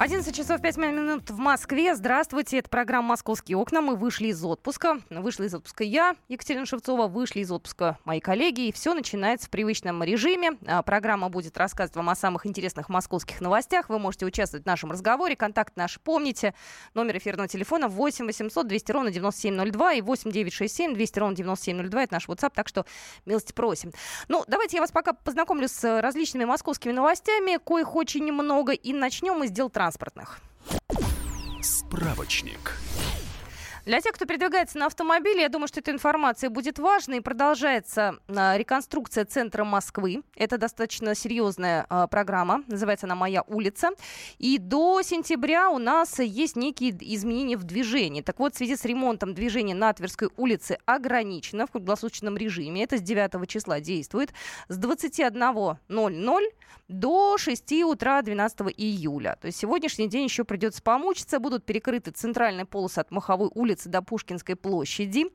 11 часов 5 минут в Москве. Здравствуйте, это программа «Московские окна». Мы вышли из отпуска. Вышла из отпуска я, Екатерина Шевцова, вышли из отпуска мои коллеги. И все начинается в привычном режиме. А, программа будет рассказывать вам о самых интересных московских новостях. Вы можете участвовать в нашем разговоре. Контакт наш помните. Номер эфирного телефона 8 800 200 ровно 9702 и 8 967 200 ровно 9702. Это наш WhatsApp, так что милости просим. Ну, давайте я вас пока познакомлю с различными московскими новостями, коих очень много. И начнем мы с дел транспорта транспортных. Справочник. Для тех, кто передвигается на автомобиле, я думаю, что эта информация будет важной. Продолжается а, реконструкция центра Москвы. Это достаточно серьезная а, программа. Называется она «Моя улица». И до сентября у нас есть некие изменения в движении. Так вот, в связи с ремонтом движения на Тверской улице ограничено в круглосуточном режиме. Это с 9 числа действует. С 21.00 до 6 утра 12 июля. То есть сегодняшний день еще придется помучиться. Будут перекрыты центральные полосы от Маховой улицы до Пушкинской площади.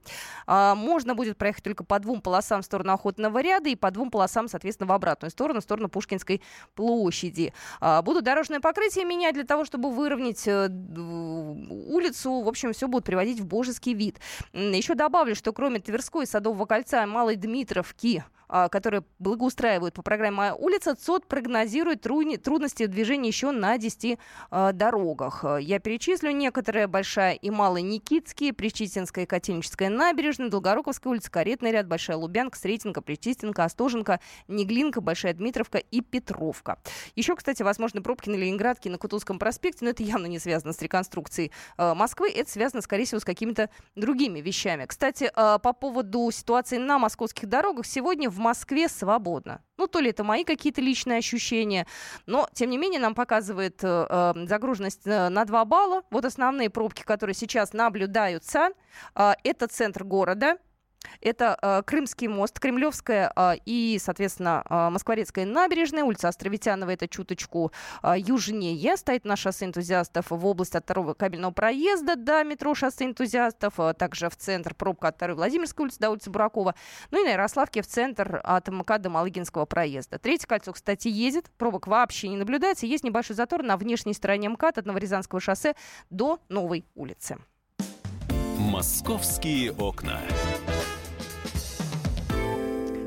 А, можно будет проехать только по двум полосам в сторону Охотного ряда и по двум полосам, соответственно, в обратную сторону, в сторону Пушкинской площади. А, будут дорожное покрытие менять для того, чтобы выровнять э, улицу. В общем, все будут приводить в божеский вид. Еще добавлю, что кроме Тверской, Садового кольца Малой Дмитровки, которые благоустраивают по программе «Моя улица», ЦОД прогнозирует трудности движения еще на 10 а, дорогах. Я перечислю некоторые. Большая и Малая Никитские, Причистинская и Котельническая набережная, Долгоруковская улица, Каретный ряд, Большая Лубянка, Сретенка, Причистенка, Остоженка, Неглинка, Большая Дмитровка и Петровка. Еще, кстати, возможны пробки на Ленинградке, на Кутузском проспекте, но это явно не связано с реконструкцией а, Москвы, это связано, скорее всего, с какими-то другими вещами. Кстати, по поводу ситуации на московских дорогах, сегодня в Москве свободно. Ну, то ли это мои какие-то личные ощущения, но, тем не менее, нам показывает э, э загруженность э, на 2 балла. Вот основные пробки, которые сейчас наблюдаются, э, это центр города, это э, Крымский мост, Кремлевская э, и, соответственно, э, Москворецкая набережная, улица Островитянова, это чуточку э, южнее. Стоит на шоссе энтузиастов в область от второго кабельного проезда до метро шоссе энтузиастов, э, также в центр пробка от второй Владимирской улицы до улицы Буракова, ну и на Ярославке в центр от МК до Малыгинского проезда. Третье кольцо, кстати, едет, пробок вообще не наблюдается, есть небольшой затор на внешней стороне МКАД от Новорязанского шоссе до Новой улицы. «Московские окна».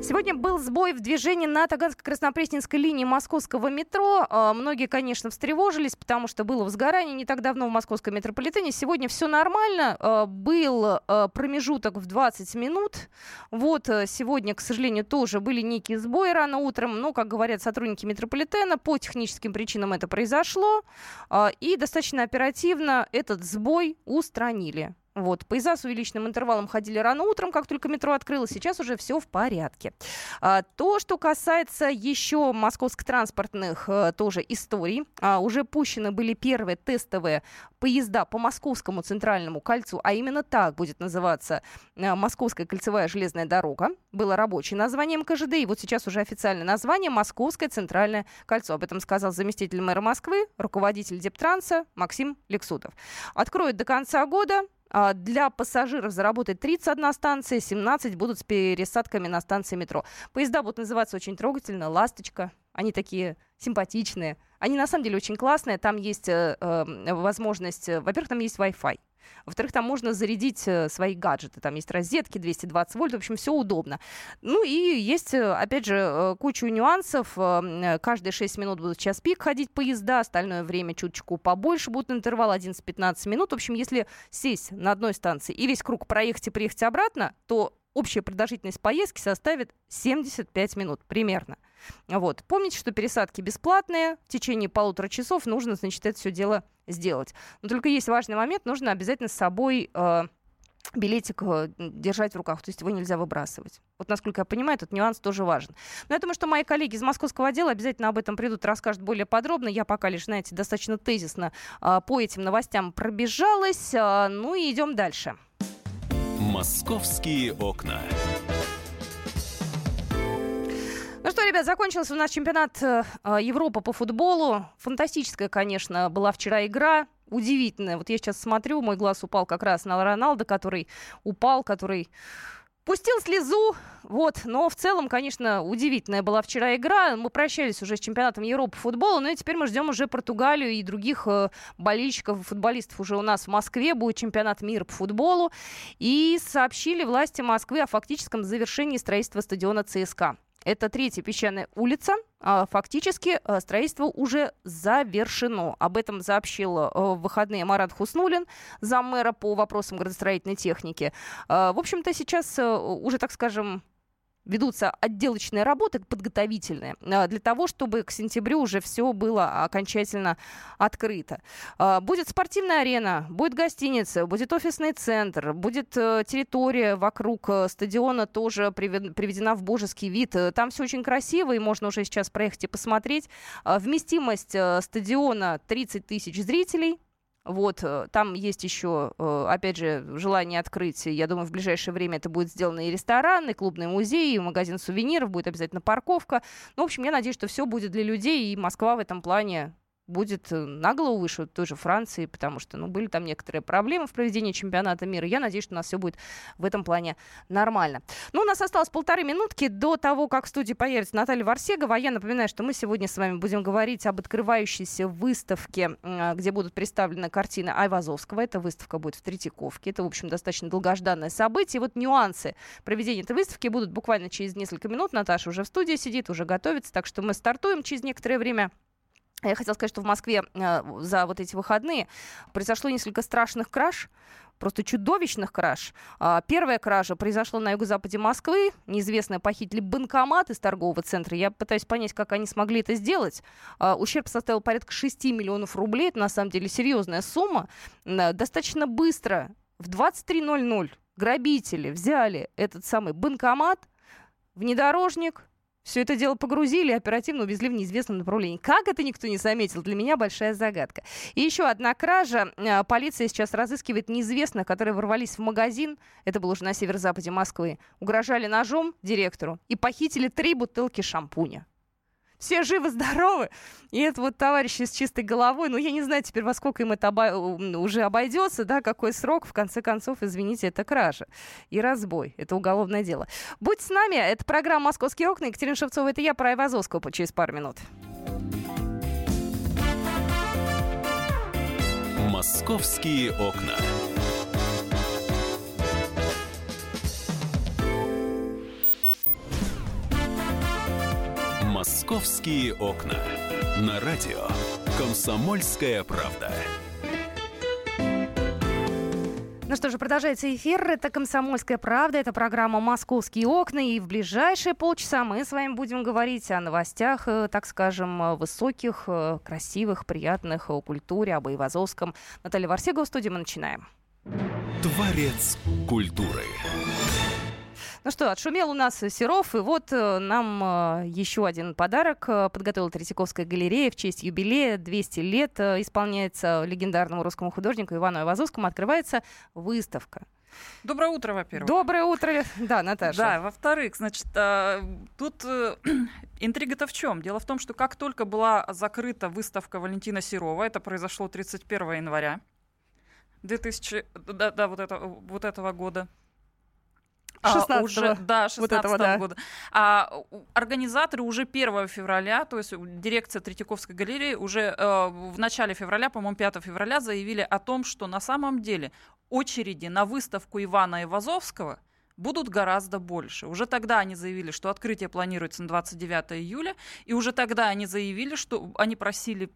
Сегодня был сбой в движении на Таганско-Краснопресненской линии московского метро. А, многие, конечно, встревожились, потому что было возгорание не так давно в московском метрополитене. Сегодня все нормально. А, был а, промежуток в 20 минут. Вот сегодня, к сожалению, тоже были некие сбои рано утром. Но, как говорят сотрудники метрополитена, по техническим причинам это произошло. И достаточно оперативно этот сбой устранили. Вот, поезда с увеличенным интервалом ходили рано утром, как только метро открылось. Сейчас уже все в порядке. А, то, что касается еще московско-транспортных а, тоже историй, а, уже пущены были первые тестовые поезда по Московскому центральному кольцу, а именно так будет называться а, Московская кольцевая железная дорога. Было рабочее название МКЖД, и вот сейчас уже официальное название Московское центральное кольцо. Об этом сказал заместитель мэра Москвы, руководитель Дептранса Максим Лексутов. Откроют до конца года для пассажиров заработает 31 станция, 17 будут с пересадками на станции метро. Поезда будут называться очень трогательно «Ласточка». Они такие симпатичные. Они на самом деле очень классные. Там есть э, э, возможность... Э, во-первых, там есть Wi-Fi. Во-вторых, там можно зарядить э, свои гаджеты. Там есть розетки 220 вольт. В общем, все удобно. Ну и есть, э, опять же, э, кучу нюансов. Каждые 6 минут будут час пик ходить поезда. Остальное время чуточку побольше будет интервал 11-15 минут. В общем, если сесть на одной станции и весь круг проехать и приехать обратно, то общая продолжительность поездки составит 75 минут примерно. Вот. Помните, что пересадки бесплатные. В течение полутора часов нужно, значит, это все дело сделать. Но только есть важный момент. Нужно обязательно с собой э, билетик э, держать в руках, то есть его нельзя выбрасывать. Вот, насколько я понимаю, этот нюанс тоже важен. Но я думаю, что мои коллеги из московского отдела обязательно об этом придут, расскажут более подробно. Я пока лишь, знаете, достаточно тезисно э, по этим новостям пробежалась. Э, ну и идем дальше. «Московские окна». Ну что, ребят, закончился у нас чемпионат э, Европы по футболу. Фантастическая, конечно, была вчера игра. удивительное. Вот я сейчас смотрю, мой глаз упал как раз на Роналда, который упал, который Пустил слезу, вот, но в целом, конечно, удивительная была вчера игра. Мы прощались уже с чемпионатом Европы по футболу, но и теперь мы ждем уже Португалию и других э, болельщиков, футболистов уже у нас в Москве. Будет чемпионат мира по футболу. И сообщили власти Москвы о фактическом завершении строительства стадиона ЦСКА. Это третья песчаная улица. А, фактически а, строительство уже завершено. Об этом сообщил а, в выходные Марат Хуснулин, заммэра по вопросам градостроительной техники. В общем-то, сейчас уже, так скажем, ведутся отделочные работы подготовительные а, для того, чтобы к сентябрю уже все было окончательно открыто. А, будет спортивная арена, будет гостиница, будет офисный центр, будет э, территория вокруг э, стадиона тоже приведена в божеский вид. Там все очень красиво, и можно уже сейчас проехать и посмотреть. А, вместимость э, стадиона 30 тысяч зрителей. Вот, э, там есть еще, э, опять же, желание открыть, я думаю, в ближайшее время это будет сделано и ресторан, и клубный музей, и магазин сувениров, будет обязательно парковка. Ну, в общем, я надеюсь, что все будет для людей, и Москва в этом плане будет э, на голову выше той же Франции, потому что, ну, были там некоторые проблемы в проведении чемпионата мира. Я надеюсь, что у нас все будет в этом плане нормально. Ну, у нас осталось полторы минутки до того, как в студии появится Наталья Варсегова. Я напоминаю, что мы сегодня с вами будем говорить об открывающейся выставке, где будут представлены картины Айвазовского. Эта выставка будет в Третьяковке. Это, в общем, достаточно долгожданное событие. Вот нюансы проведения этой выставки будут буквально через несколько минут. Наташа уже в студии сидит, уже готовится, так что мы стартуем через некоторое время. Я хотела сказать, что в Москве э, за вот эти выходные произошло несколько страшных краж, просто чудовищных краж. Э, первая кража произошла на юго-западе Москвы. Неизвестные похитили банкомат из торгового центра. Я пытаюсь понять, как они смогли это сделать. Э, ущерб составил порядка 6 миллионов рублей. Это на самом деле серьезная сумма. Э, достаточно быстро, в 23.00 грабители взяли этот самый банкомат, внедорожник, все это дело погрузили и оперативно увезли в неизвестном направлении. Как это никто не заметил, для меня большая загадка. И еще одна кража. Э, полиция сейчас разыскивает неизвестных, которые ворвались в магазин, это было уже на северо-западе Москвы, угрожали ножом директору и похитили три бутылки шампуня все живы-здоровы. И это вот товарищи с чистой головой, ну, я не знаю теперь, во сколько им это обо... уже обойдется, да, какой срок, в конце концов, извините, это кража и разбой, это уголовное дело. Будь с нами, это программа «Московские окна», Екатерина Шевцова, это я, про Айвазовского, через пару минут. «Московские окна». «Московские окна». На радио «Комсомольская правда». Ну что же, продолжается эфир. Это «Комсомольская правда». Это программа «Московские окна». И в ближайшие полчаса мы с вами будем говорить о новостях, э, так скажем, высоких, э, красивых, приятных, о культуре, об Ивазовском. Наталья Варсегова в студии. Мы начинаем. Творец культуры. Ну что, отшумел у нас Серов, и вот э, нам э, еще один подарок э, подготовила Третьяковская галерея в честь юбилея. 200 лет исполняется легендарному русскому художнику Ивану Ивазовскому. Открывается выставка. Доброе утро, во-первых. Доброе утро, да, Наташа. Да, во-вторых, значит, тут интрига-то в чем? Дело в том, что как только была закрыта выставка Валентина Серова, это произошло 31 января 2000, да, да, вот, это, вот этого года, 16 а, уже, да, 16 вот этого, да. года. А организаторы уже 1 февраля, то есть дирекция Третьяковской галереи уже э, в начале февраля, по-моему, 5 февраля заявили о том, что на самом деле очереди на выставку Ивана Ивазовского будут гораздо больше. Уже тогда они заявили, что открытие планируется на 29 июля, и уже тогда они заявили, что они просили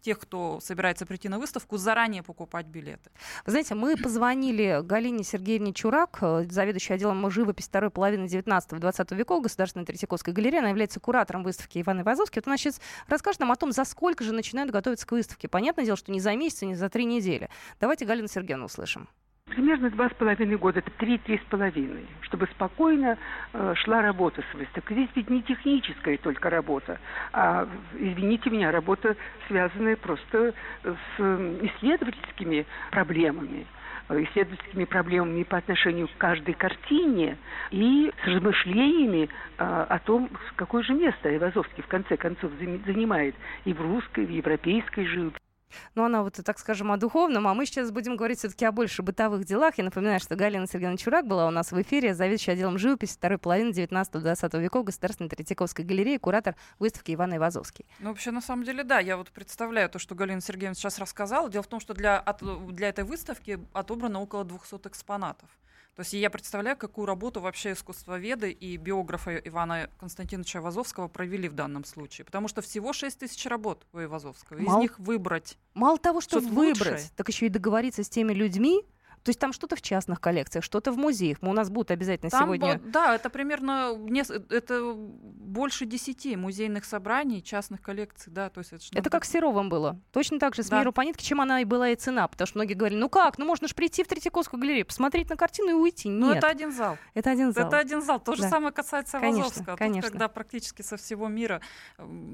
тех, кто собирается прийти на выставку, заранее покупать билеты. Знаете, мы позвонили Галине Сергеевне Чурак, э, заведующей отделом живописи второй половины 19-20 веков Государственной Третьяковской галереи. Она является куратором выставки Ивана Ивазовский. Вот она сейчас расскажет нам о том, за сколько же начинают готовиться к выставке. Понятное дело, что не за месяц, не за три недели. Давайте Галину Сергеевну услышим. Примерно два с половиной года, это три-три с половиной, чтобы спокойно э, шла работа с выставкой. Здесь ведь не техническая только работа, а, извините меня, работа, связанная просто с исследовательскими проблемами э, исследовательскими проблемами по отношению к каждой картине и с размышлениями а, о том, какое же место Айвазовский в конце концов занимает и в русской, и в европейской живописи. Ну, она вот, так скажем, о духовном, а мы сейчас будем говорить все-таки о больше бытовых делах. Я напоминаю, что Галина Сергеевна Чурак была у нас в эфире, заведующая отделом живописи второй половины 19-20 веков Государственной Третьяковской галереи, куратор выставки Ивана Ивазовский. Ну, вообще, на самом деле, да, я вот представляю то, что Галина Сергеевна сейчас рассказала. Дело в том, что для, от, для этой выставки отобрано около 200 экспонатов. То есть я представляю, какую работу вообще искусствоведы и биографы Ивана Константиновича Вазовского провели в данном случае. Потому что всего 6 тысяч работ у Ивазовского. Из Мало- них выбрать. Мало того, что выбрать, лучшее. так еще и договориться с теми людьми, то есть там что-то в частных коллекциях, что-то в музеях. Мы- У нас будут обязательно Там, сегодня... да, это примерно нес- это больше 10 музейных собраний, частных коллекций. Да, то есть это, Это как с Серовым было. Точно так же с Да. миру по нитке, чем она и была и цена. Потому что многие говорили, ну как, ну можно же прийти в Третьяковскую галерею, посмотреть на картину и уйти. Ну, Нет, это один зал. это один зал. Это один зал. То же Да. самое касается Конечно, Вазовского. Тут, конечно. когда практически со всего мира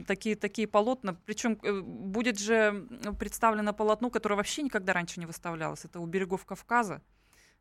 такие, такие полотна. Причем будет же представлено полотно, которое вообще никогда раньше не выставлялось. Это у берегов Кавказа.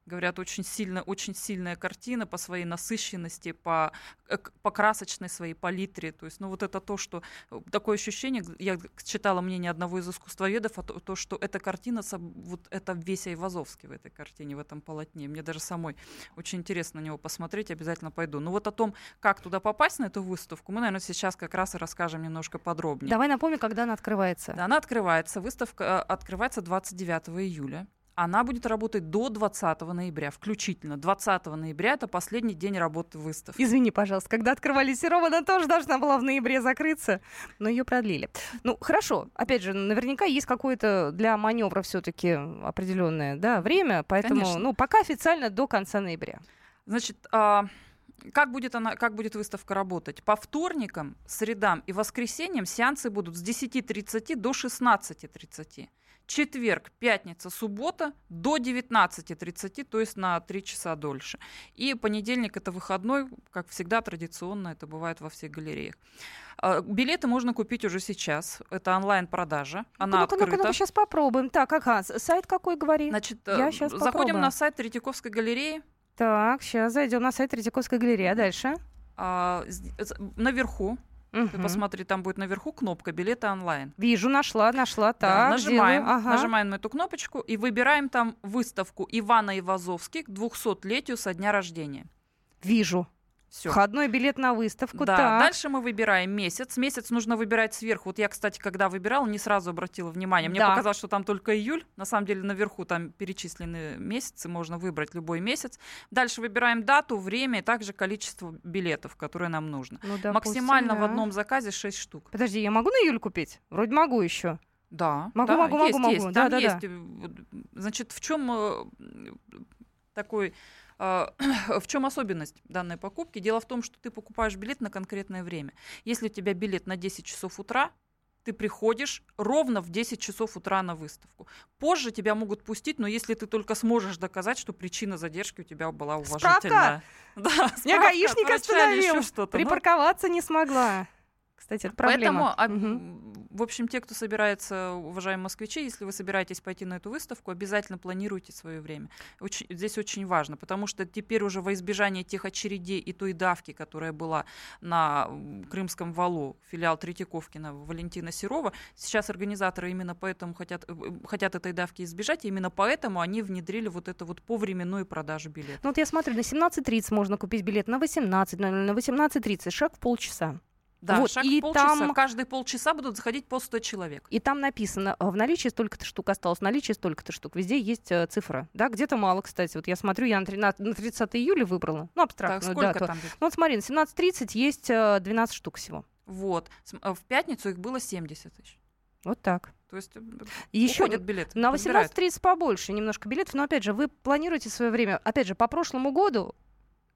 Говорят, очень, сильно, очень сильная картина по своей насыщенности, по, э, по красочной своей палитре. То есть, ну вот это то, что... э, Такое ощущение, я читала мнение одного из искусствоведов, о то, то, что эта картина, вот это весь Айвазовский в этой картине, в этом полотне. Мне даже самой очень интересно на него посмотреть, обязательно пойду. Ну вот о том, как туда попасть на эту выставку, мы, наверное, сейчас как раз и расскажем немножко подробнее. Давай напомню, когда она открывается. Да, Она открывается, выставка э, открывается 29 июля. Она будет работать до 20 ноября, включительно. 20 ноября это последний день работы выставки. Извини, пожалуйста, когда открывали Серова, она тоже должна была в ноябре закрыться, но ее продлили. Ну, хорошо. Опять же, наверняка есть какое-то для маневра все-таки определенное да, время, поэтому, Конечно. ну, пока официально до конца ноября. Значит, а, как будет, она, как будет выставка работать? По вторникам, средам и воскресеньям сеансы будут с 10.30 до 16.30. Четверг, пятница, суббота до 19.30, то есть на 3 часа дольше. И понедельник это выходной, как всегда, традиционно, это бывает во всех галереях. А, Билеты можно купить уже сейчас. Это онлайн-продажа. Она ну-ка, ну-ка, открыта. ну-ка, сейчас попробуем. Так, ага, сайт какой говори? Значит, Я э, щас заходим попробую. на сайт Третьяковской галереи. Так, сейчас зайдем на сайт Третьяковской галереи, а дальше? А, с- наверху Ты посмотри, там будет наверху кнопка билеты онлайн. Вижу, нашла, нашла. Да, Так, нажимаем, делаю. Ага. нажимаем на эту кнопочку и выбираем там выставку Ивана Ивазовски к 200-летию со дня рождения. Вижу. Все. Входной билет на выставку. Да, так. дальше мы выбираем месяц. Месяц нужно выбирать сверху. Вот я, кстати, когда выбирала, не сразу обратила внимание. Мне Да. показалось, что там только июль. На самом деле наверху там перечислены месяцы, можно выбрать любой месяц. Дальше выбираем дату, время и также количество билетов, которые нам нужно. Ну, допустим, Максимально в да. одном заказе 6 штук. Подожди, я могу на июль купить? Вроде могу еще. Да, Могу, да, могу, есть, могу, есть. могу. Там Да-да-да. есть. э, вот, Значит, в чем такой э, в чем особенность данной покупки? Дело в том, что ты покупаешь билет на конкретное время. Если у тебя билет на 10 часов утра, ты приходишь ровно в 10 часов утра на выставку. Позже тебя могут пустить, но если ты только сможешь доказать, что причина задержки у тебя была уважительная. Да, Меня справка гаишник от врача или остановил. еще что-то. Ну, Припарковаться не смогла. Кстати, это проблема. Поэтому, а, м, в общем, те, кто собирается, уважаемые москвичи, если вы собираетесь пойти на эту выставку, обязательно планируйте свое время. Очень- здесь очень важно, потому что теперь уже во избежание тех очередей и той давки, которая была на Крымском валу, филиал Третьяковкина Валентина Серова, сейчас организаторы именно поэтому хотят, э, э, хотят этой давки избежать, и именно поэтому они внедрили вот это вот повременную продажу билетов. Ну вот я смотрю, на 17.30 можно купить билет, на 18.00, на 18.30, шаг в полчаса. Да, Вот, шаг и полчаса. там- Каждые полчаса будут заходить по 100 человек. И там написано, э, в наличии столько-то штук осталось, в наличии столько-то штук. Везде есть э, цифра. Да, где-то мало, кстати. Вот я смотрю, я на, 13 на 30 июля выбрала. Ну, Так, абстрактную сколько дату. там? Ну вот смотри, на 17.30 есть э, 12 штук всего. Вот. А В пятницу их было 70 тысяч. Вот так. То есть э, еще уходят билеты. на подбирают. 18.30 побольше немножко билетов, но опять же, вы планируете свое время. Опять же, по прошлому году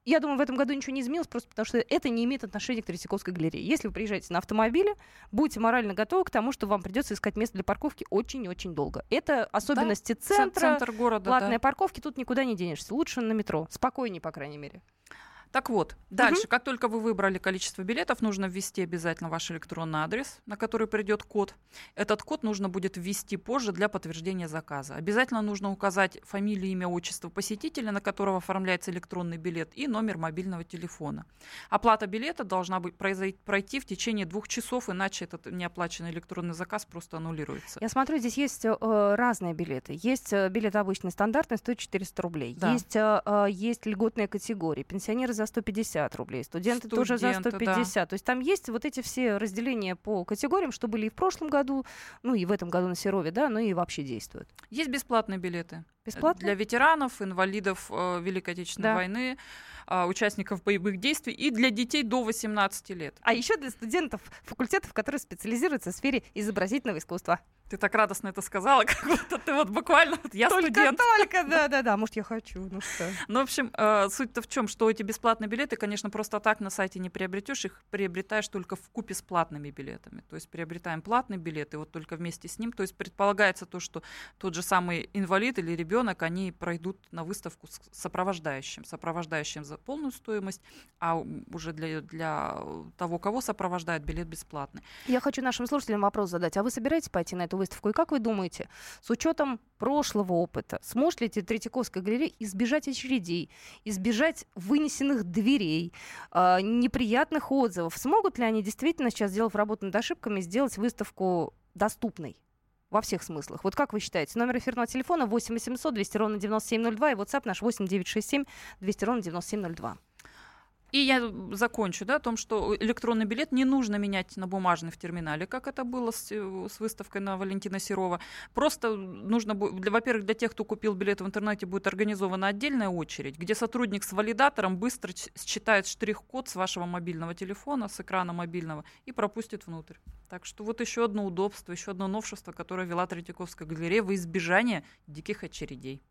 я думаю, в этом году ничего не изменилось, просто потому что это не имеет отношения к Третьяковской галерее. Если вы приезжаете на автомобиле, будьте морально готовы к тому, что вам придется искать место для парковки очень-очень долго. Это особенности Ц- центра, Центр города, платные да. парковки, тут никуда не денешься. Лучше на метро. Спокойнее, по крайней мере. Так вот, дальше, как только вы выбрали количество билетов, нужно ввести обязательно ваш электронный адрес, на который придет код. Этот код нужно будет ввести позже для подтверждения заказа. Обязательно нужно указать фамилию, имя, отчество посетителя, на которого оформляется электронный билет, и номер мобильного телефона. Оплата билета должна быть пройти в течение двух часов, иначе этот неоплаченный электронный заказ просто аннулируется. Я смотрю, здесь есть э, разные билеты. Есть э, билет обычный, стандартный, стоит 400 рублей. Да. Есть, э, э, есть льготные категории. Пенсионеры за 150 рублей, студенты, тоже за Студенты, 150. То есть там есть вот эти все разделения по категориям, что были и в прошлом году, ну и в этом году на Серове, да, ну и вообще действуют. Есть бесплатные билеты. Бесплатно? Для ветеранов, инвалидов э, Великой Отечественной Да. войны, а, участников боевых действий и для детей до 18 лет. А еще для студентов факультетов, которые специализируются в сфере изобразительного искусства. Ты так радостно это сказала, как будто ты вот буквально вот я студент. только, да, да, да. Может, я хочу, ну что. Ну, в общем, э, суть-то в чем, что эти бесплатные билеты, конечно, просто так на сайте не приобретешь, их приобретаешь только в купе с платными билетами. То есть приобретаем платный билет, и вот только вместе с ним. То есть предполагается то, что тот же самый инвалид или ребенок, они пройдут на выставку с сопровождающим, сопровождающим за полную стоимость, а уже для, для того, кого сопровождает, билет бесплатный. Я хочу нашим слушателям вопрос задать. А вы собираетесь пойти на эту выставку? И как вы думаете, с учетом прошлого опыта, сможет ли Третьяковская галерея избежать очередей, избежать вынесенных дверей, а, неприятных отзывов? Смогут ли они действительно сейчас, сделав работу над ошибками, сделать выставку доступной? Во всех смыслах. Вот как вы считаете? Номер эфирного телефона 8 800 200 ровно 9702 и WhatsApp наш 8 967 200 ровно 9702. И я закончу, да, о том, что электронный билет не нужно менять на бумажный в терминале, как это было с, э, с выставкой на Валентина Серова. Просто нужно, во-первых, для тех, кто купил билет в интернете, будет организована отдельная очередь, где сотрудник с валидатором быстро считает штрих-код с вашего мобильного телефона, с экрана мобильного и пропустит внутрь. Так что вот еще одно удобство, еще одно новшество, которое вела Третьяковская галерея во избежание диких очередей.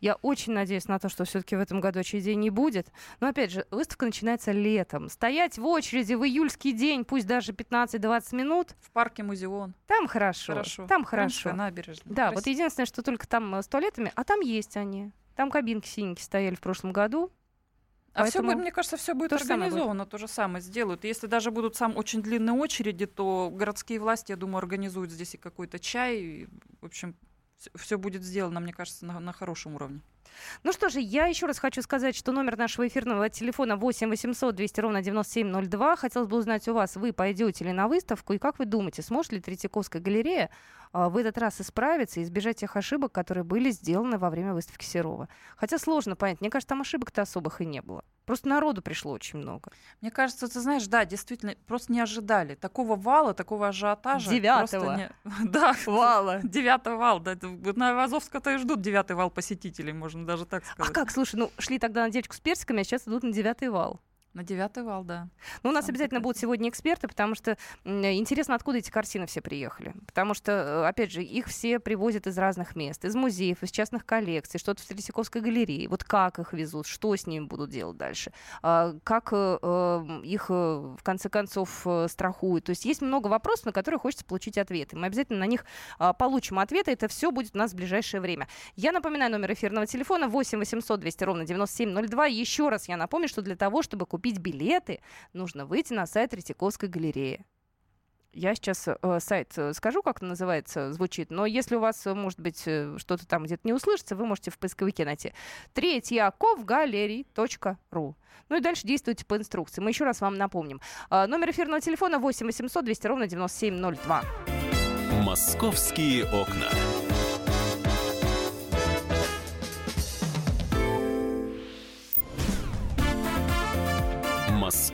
Я очень надеюсь на то, что все-таки в этом году очередей не будет. Но опять же, выставка начинается летом. Стоять в очереди в июльский день, пусть даже 15-20 минут, В парке Музеон. там хорошо. Хорошо. Там хорошо. набережная. Да, вот Красиво. единственное, что только там э, с туалетами, а там есть они. Там кабинки синенькие стояли в прошлом году. А все будет, мне кажется, все будет то самое будет. организовано, то же самое сделают. Если даже будут сам очень длинные очереди, то городские власти, я думаю, организуют здесь и какой-то чай. И, в общем, все будет сделано, мне кажется, на, на хорошем уровне. Ну что же, я еще раз хочу сказать, что номер нашего эфирного телефона 8 800 200 ровно 9702. Хотелось бы узнать у вас, вы пойдете ли на выставку, и как вы думаете, сможет ли Третьяковская галерея а, в этот раз исправиться и избежать тех ошибок, которые были сделаны во время выставки Серова? Хотя сложно понять, мне кажется, там ошибок-то особых и не было. Просто народу пришло очень много. Мне кажется, ты знаешь, да, действительно, просто не ожидали такого вала, такого ажиотажа. Девятого. не- Да, Вала. девятый вал. Да, на Азовска-то и ждут девятый вал посетителей, можно даже так А сказать. как, слушай, ну шли тогда на девочку с персиками, а сейчас идут на девятый вал. На девятый вал, да. Ну, у нас Там обязательно будут сегодня эксперты, потому что интересно, откуда эти картины все приехали. Потому что, э, опять же, их все привозят из разных мест, из музеев, из частных коллекций, что-то в Третьяковской галерее. Вот как их везут, что с ними будут делать дальше, а, как э, э, их, э, в конце концов, страхуют. То есть есть много вопросов, на которые хочется получить ответы. Мы обязательно на них а, получим ответы. Это все будет у нас в ближайшее время. Я напоминаю номер эфирного телефона 8 800 200 ровно 9702. Еще раз я напомню, что для того, чтобы купить билеты, нужно выйти на сайт Третьяковской галереи. Я сейчас э, сайт э, скажу, как называется, звучит, но если у вас, э, может быть, э, что-то там где-то не услышится, вы можете в поисковике найти третьяковгалерий.ру. Ну и дальше действуйте по инструкции. Мы еще раз вам напомним. А, номер эфирного телефона 8 800 200 ровно 9702. Московские окна.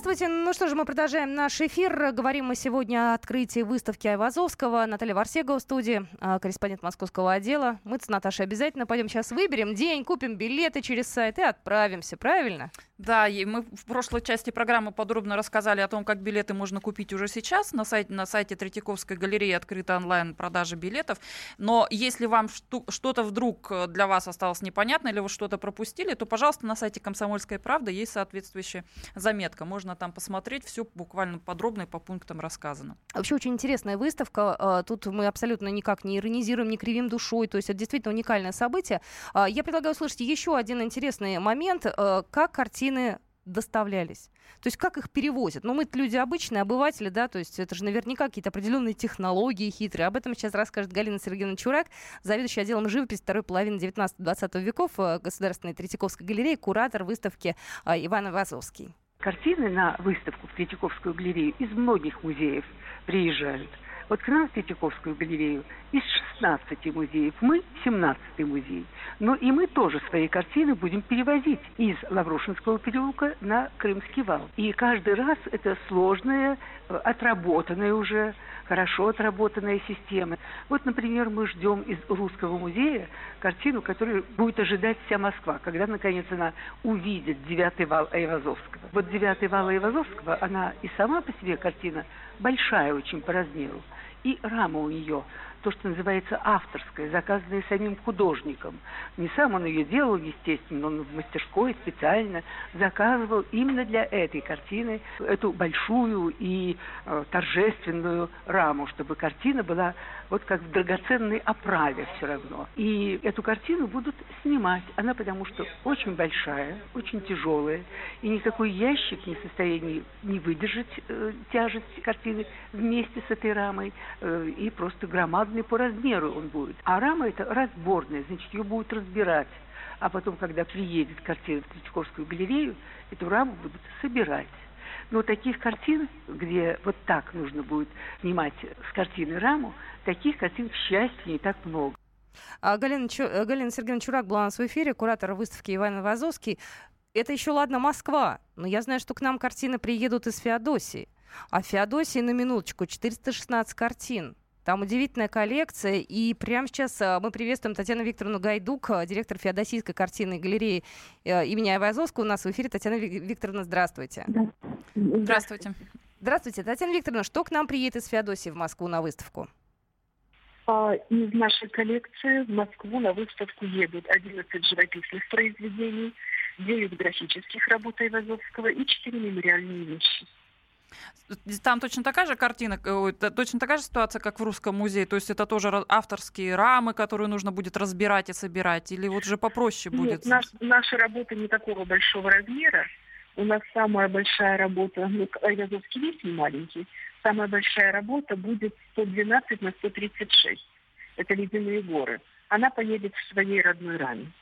Здравствуйте. Ну что же, мы продолжаем наш эфир. Говорим мы сегодня о открытии выставки Айвазовского. Наталья Варсегова в студии, а, корреспондент московского отдела. Мы с Наташей обязательно пойдем сейчас выберем день, купим билеты через сайт и отправимся, правильно? Да, и мы в прошлой части программы подробно рассказали о том, как билеты можно купить уже сейчас. На сайте, на сайте Третьяковской галереи открыта онлайн-продажа билетов. Но если вам что-то вдруг э, для вас осталось непонятно или вы что-то пропустили, то, пожалуйста, на сайте «Комсомольская правда» есть соответствующая заметка. Можно можно там посмотреть, все буквально подробно и по пунктам рассказано. Вообще очень интересная выставка. А, тут мы абсолютно никак не иронизируем, не кривим душой. То есть это действительно уникальное событие. А, я предлагаю услышать еще один интересный момент. А, как картины доставлялись? То есть как их перевозят? Ну, мы люди обычные, обыватели, да, то есть это же наверняка какие-то определенные технологии хитрые. Об этом сейчас расскажет Галина Сергеевна Чурак, заведующая отделом живописи второй половины 19-20 веков э, Государственной Третьяковской галереи, куратор выставки э, Иван Вазовский. Картины на выставку в Третьяковскую галерею из многих музеев приезжают. Вот к нам в Третьяковскую галерею из 16 музеев мы 17 музей. Но и мы тоже свои картины будем перевозить из Лаврушинского переулка на Крымский вал. И каждый раз это сложная, э, отработанная уже, хорошо отработанная система. Вот, например, мы ждем из Русского музея картину, которую будет ожидать вся Москва, когда, наконец, она увидит девятый вал Айвазовского. Вот девятый вал Айвазовского, она и сама по себе картина большая очень по размеру и рама у нее то, что называется авторская, заказанная самим художником. Не сам он ее делал, естественно, он в мастерской специально заказывал именно для этой картины эту большую и э, торжественную раму, чтобы картина была вот как в драгоценной оправе все равно. И эту картину будут снимать. Она потому что очень большая, очень тяжелая, и никакой ящик не в состоянии не выдержать э, тяжесть картины вместе с этой рамой, э, и просто громадный по размеру он будет. А рама это разборная, значит, ее будут разбирать. А потом, когда приедет картина в Третьяковскую галерею, эту раму будут собирать. Но таких картин, где вот так нужно будет снимать с картины раму, таких картин, к счастью, не так много. А Галина. Э, Галина Сергеевна Чурак была у нас в эфире, куратор выставки Иван Вазовский. Это еще ладно Москва, но я знаю, что к нам картины приедут из Феодосии. А Феодосии, на минуточку, 416 картин. Там удивительная коллекция. И прямо сейчас э, мы приветствуем Татьяну Викторовну Гайдук, э, директор Феодосийской картинной галереи имени Айвазовского. У нас в эфире. Татьяна Викторовна, здравствуйте. Да. Здравствуйте. Здравствуйте, Татьяна Викторовна. Что к нам приедет из Феодосии в Москву на выставку? А, из нашей коллекции в Москву на выставку едут 11 живописных произведений, 9 графических работ Айвазовского и 4 мемориальные вещи. Там точно такая же картина, э, точно такая же ситуация, как в Русском музее? То есть это тоже авторские рамы, которые нужно будет разбирать и собирать? Или вот же попроще будет? Нет, наш, наша работа не такого большого размера. У нас самая большая работа, ну, Айвазовский весь не маленький, самая большая работа будет 112 на 136. Это ледяные горы. Она поедет в своей родной раме.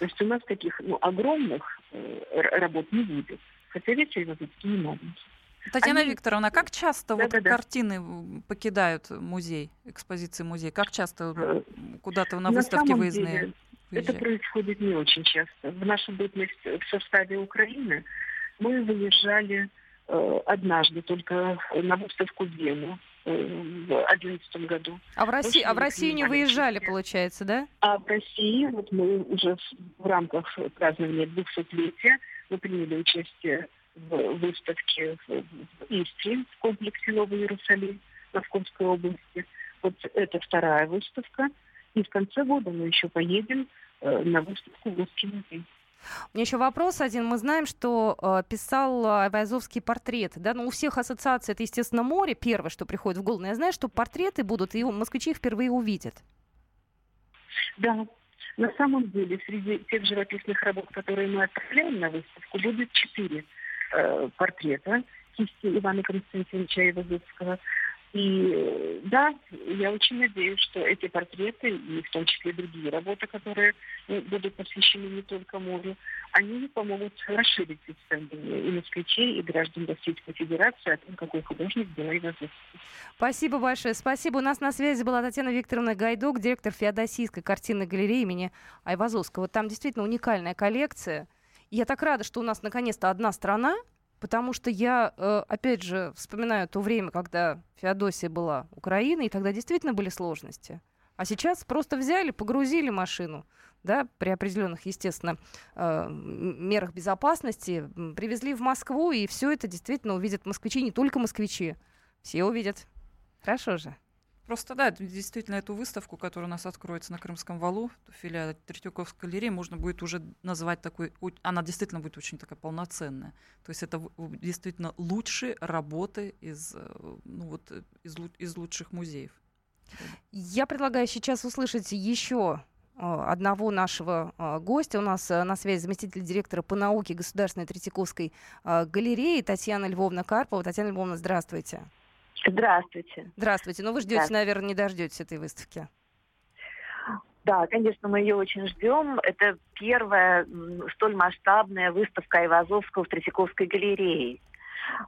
То есть у нас таких ну, огромных э, работ не будет. Хотя весь Айвазовский не маленький. Татьяна Они... Викторовна, как часто да, вот да, картины покидают музей, экспозиции музея? Как часто э, куда-то на, на выставке выездные? Деле, это происходит не очень часто. В нашем бытность в составе Украины мы выезжали э, однажды только на выставку в Вену э, в 2011 году. А в России, а в Россию не выезжали, получается, да? А в России вот мы уже в, в рамках празднования 200-летия мы приняли участие в выставке в Истре, в комплексе Новый Иерусалим Московской области. Вот это вторая выставка. И в конце года мы еще поедем э, на выставку в Русский музей. У меня еще вопрос один. Мы знаем, что э, писал Айвазовский портрет. Да? Ну, у всех ассоциаций это, естественно, море. Первое, что приходит в голову. Но я знаю, что портреты будут, и москвичи их впервые увидят. Да. На самом деле, среди тех живописных работ, которые мы отправляем на выставку, будет четыре э, портрета кисти Ивана Константиновича Айвазовского. И да, я очень надеюсь, что эти портреты, и в том числе другие работы, которые ну, будут посвящены не только морю, они помогут расширить представление и москвичей, и граждан Российской Федерации о том, какой художник был Айвазовский. Спасибо большое. Спасибо. У нас на связи была Татьяна Викторовна Гайдук, директор Феодосийской картинной галереи имени Айвазовского. Там действительно уникальная коллекция. Я так рада, что у нас наконец-то одна страна, Потому что я, э, опять же, вспоминаю то время, когда Феодосия была Украиной, и тогда действительно были сложности. А сейчас просто взяли, погрузили машину, да, при определенных, естественно, э, мерах безопасности, привезли в Москву, и все это действительно увидят москвичи, не только москвичи. Все увидят. Хорошо же. Просто, да, действительно, эту выставку, которая у нас откроется на Крымском валу, филиале Третьяковской галереи, можно будет уже назвать такой, она действительно будет очень такая полноценная. То есть это действительно лучшие работы из, э, ну, вот, из, из лучших музеев. Я предлагаю сейчас услышать еще э, одного нашего э, гостя. У нас на связи заместитель директора по науке Государственной Третьяковской галереи Татьяна Львовна Карпова. Татьяна Львовна, здравствуйте. Здравствуйте. Здравствуйте. Ну, вы ждете, да. наверное, не дождетесь этой выставки. Да, конечно, мы ее очень ждем. Это первая столь масштабная выставка Айвазовского в Третьяковской галерее.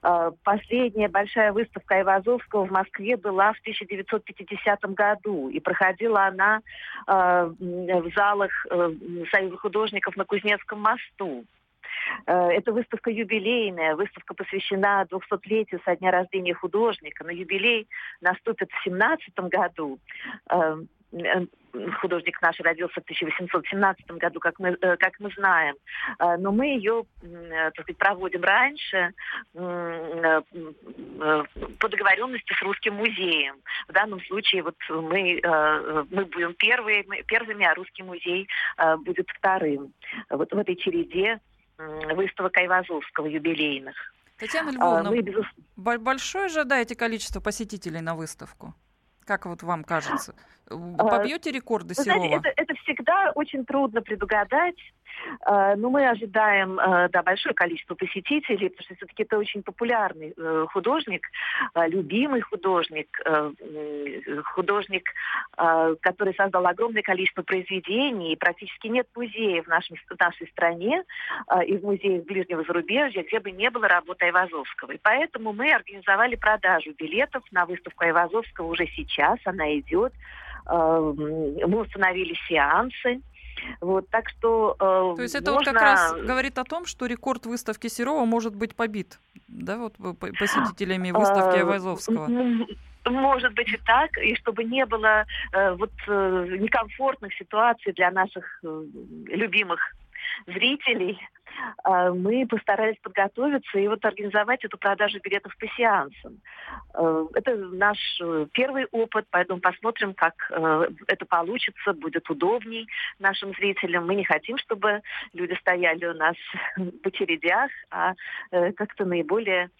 А, последняя большая выставка Айвазовского в Москве была в 1950 году, и проходила она а, в залах э, Союза художников на Кузнецком мосту. Э, это выставка юбилейная, выставка посвящена 200-летию со дня рождения художника. Но юбилей наступит в 2017 году. Э, э, художник наш родился в 1817 году, как мы, как мы знаем. Но мы ее так сказать, проводим раньше по договоренности с Русским музеем. В данном случае вот мы, мы будем первые, первыми, а Русский музей будет вторым. Вот в этой череде выставок Айвазовского юбилейных. Татьяна Львовна, а, мы, безус... большое ожидаете количество посетителей на выставку? Как вот вам кажется? А, Побьете рекорды Серова? Знаете, это, это всегда очень трудно предугадать. А, но мы ожидаем а, да, большое количество посетителей, потому что все-таки это очень популярный э, художник, любимый художник, э, художник, который создал огромное количество произведений. И практически нет музеев в, нашем, в нашей стране и в музеях ближнего зарубежья, где бы не было работы Айвазовского. И поэтому мы организовали продажу билетов на выставку Айвазовского уже сейчас, она идет. Мы установили сеансы. Вот, так что э, То есть это можно... вот как раз говорит о том, что рекорд выставки Серова может быть побит, да, вот посетителями выставки а, Айвазовского. Может быть и так, и чтобы не было э, вот э, некомфортных ситуаций для наших э, любимых зрителей, мы постарались подготовиться и вот организовать эту продажу билетов по сеансам. А, это наш э, первый опыт, поэтому посмотрим, как э, это получится, будет удобней нашим зрителям. Мы не хотим, чтобы люди стояли у нас в очередях, а э, как-то наиболее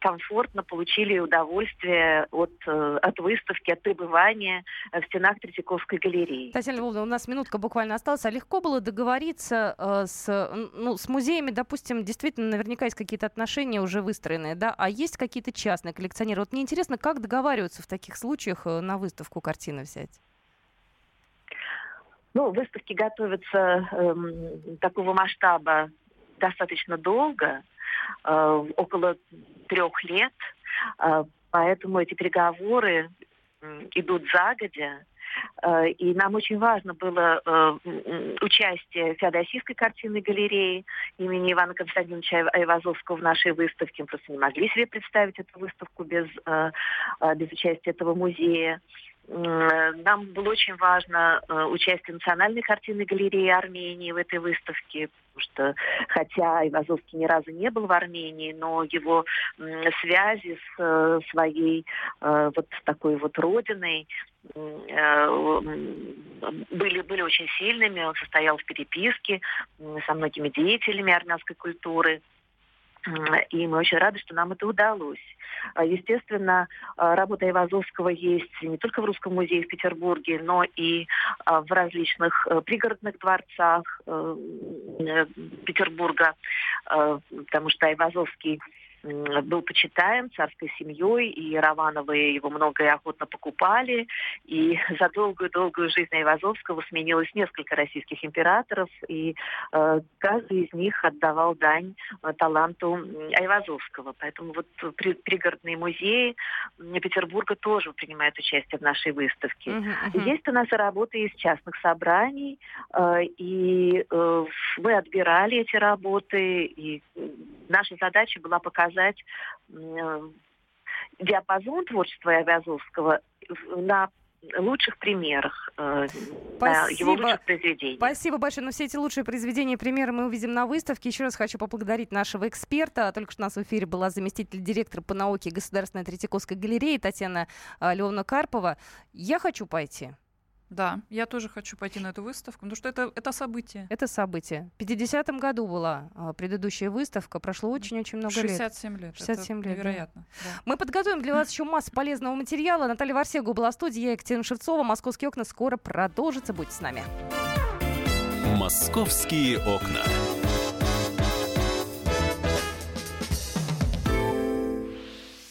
комфортно получили удовольствие от, э, от выставки, от пребывания в стенах Третьяковской галереи. Татьяна Львовна, у нас минутка буквально осталась. А легко было договориться э, с, ну, с музеями, допустим, действительно, наверняка есть какие-то отношения уже выстроенные, да, а есть какие-то частные коллекционеры. Вот мне интересно, как договариваются в таких случаях э, на выставку картины взять? Ну, выставки готовятся э, такого масштаба достаточно долго, э, около трех лет, э, поэтому эти переговоры идут загодя. Э, и нам очень важно было э, участие Феодосийской картинной галереи имени Ивана Константиновича Айвазовского в нашей выставке. Мы просто не могли себе представить эту выставку без, э, без участия этого музея. Нам было очень важно участие Национальной картинной галереи Армении в этой выставке, потому что хотя Ивазовский ни разу не был в Армении, но его связи с э, своей э, вот такой вот родиной э, были, были очень сильными. Он состоял в переписке со многими деятелями армянской культуры. И мы очень рады, что нам это удалось. А, естественно, а, работа Ивазовского есть не только в Русском музее в Петербурге, но и а, в различных э, пригородных дворцах э, э, Петербурга, потому что Ивазовский был почитаем царской семьей, и Романовы его много и охотно покупали. И за долгую-долгую жизнь Айвазовского сменилось несколько российских императоров, и э, каждый из них отдавал дань э, таланту Айвазовского. Поэтому вот при, пригородные музеи Петербурга тоже принимают участие в нашей выставке. Uh-huh, uh-huh. Есть у нас и работы из частных собраний, э, и э, мы отбирали эти работы, и наша задача была показать показать э, диапазон творчества Авиазовского на лучших примерах, э, на его лучших произведениях. Спасибо большое. Но все эти лучшие произведения, примеры мы увидим на выставке. Еще раз хочу поблагодарить нашего эксперта. Только что у нас в эфире была заместитель директора по науке Государственной Третьяковской галереи Татьяна э, Леовна Карпова. Я хочу пойти. Да, я тоже хочу пойти на эту выставку, потому что это, это событие. Это событие. В 50-м году была а, предыдущая выставка, прошло очень-очень много 67 лет. 67 лет. лет, невероятно. Да. Да. Мы подготовим для вас еще массу полезного материала. Наталья Варсегу была в студии, я Екатерина Шевцова. «Московские окна» скоро продолжится. Будьте с нами. «Московские окна».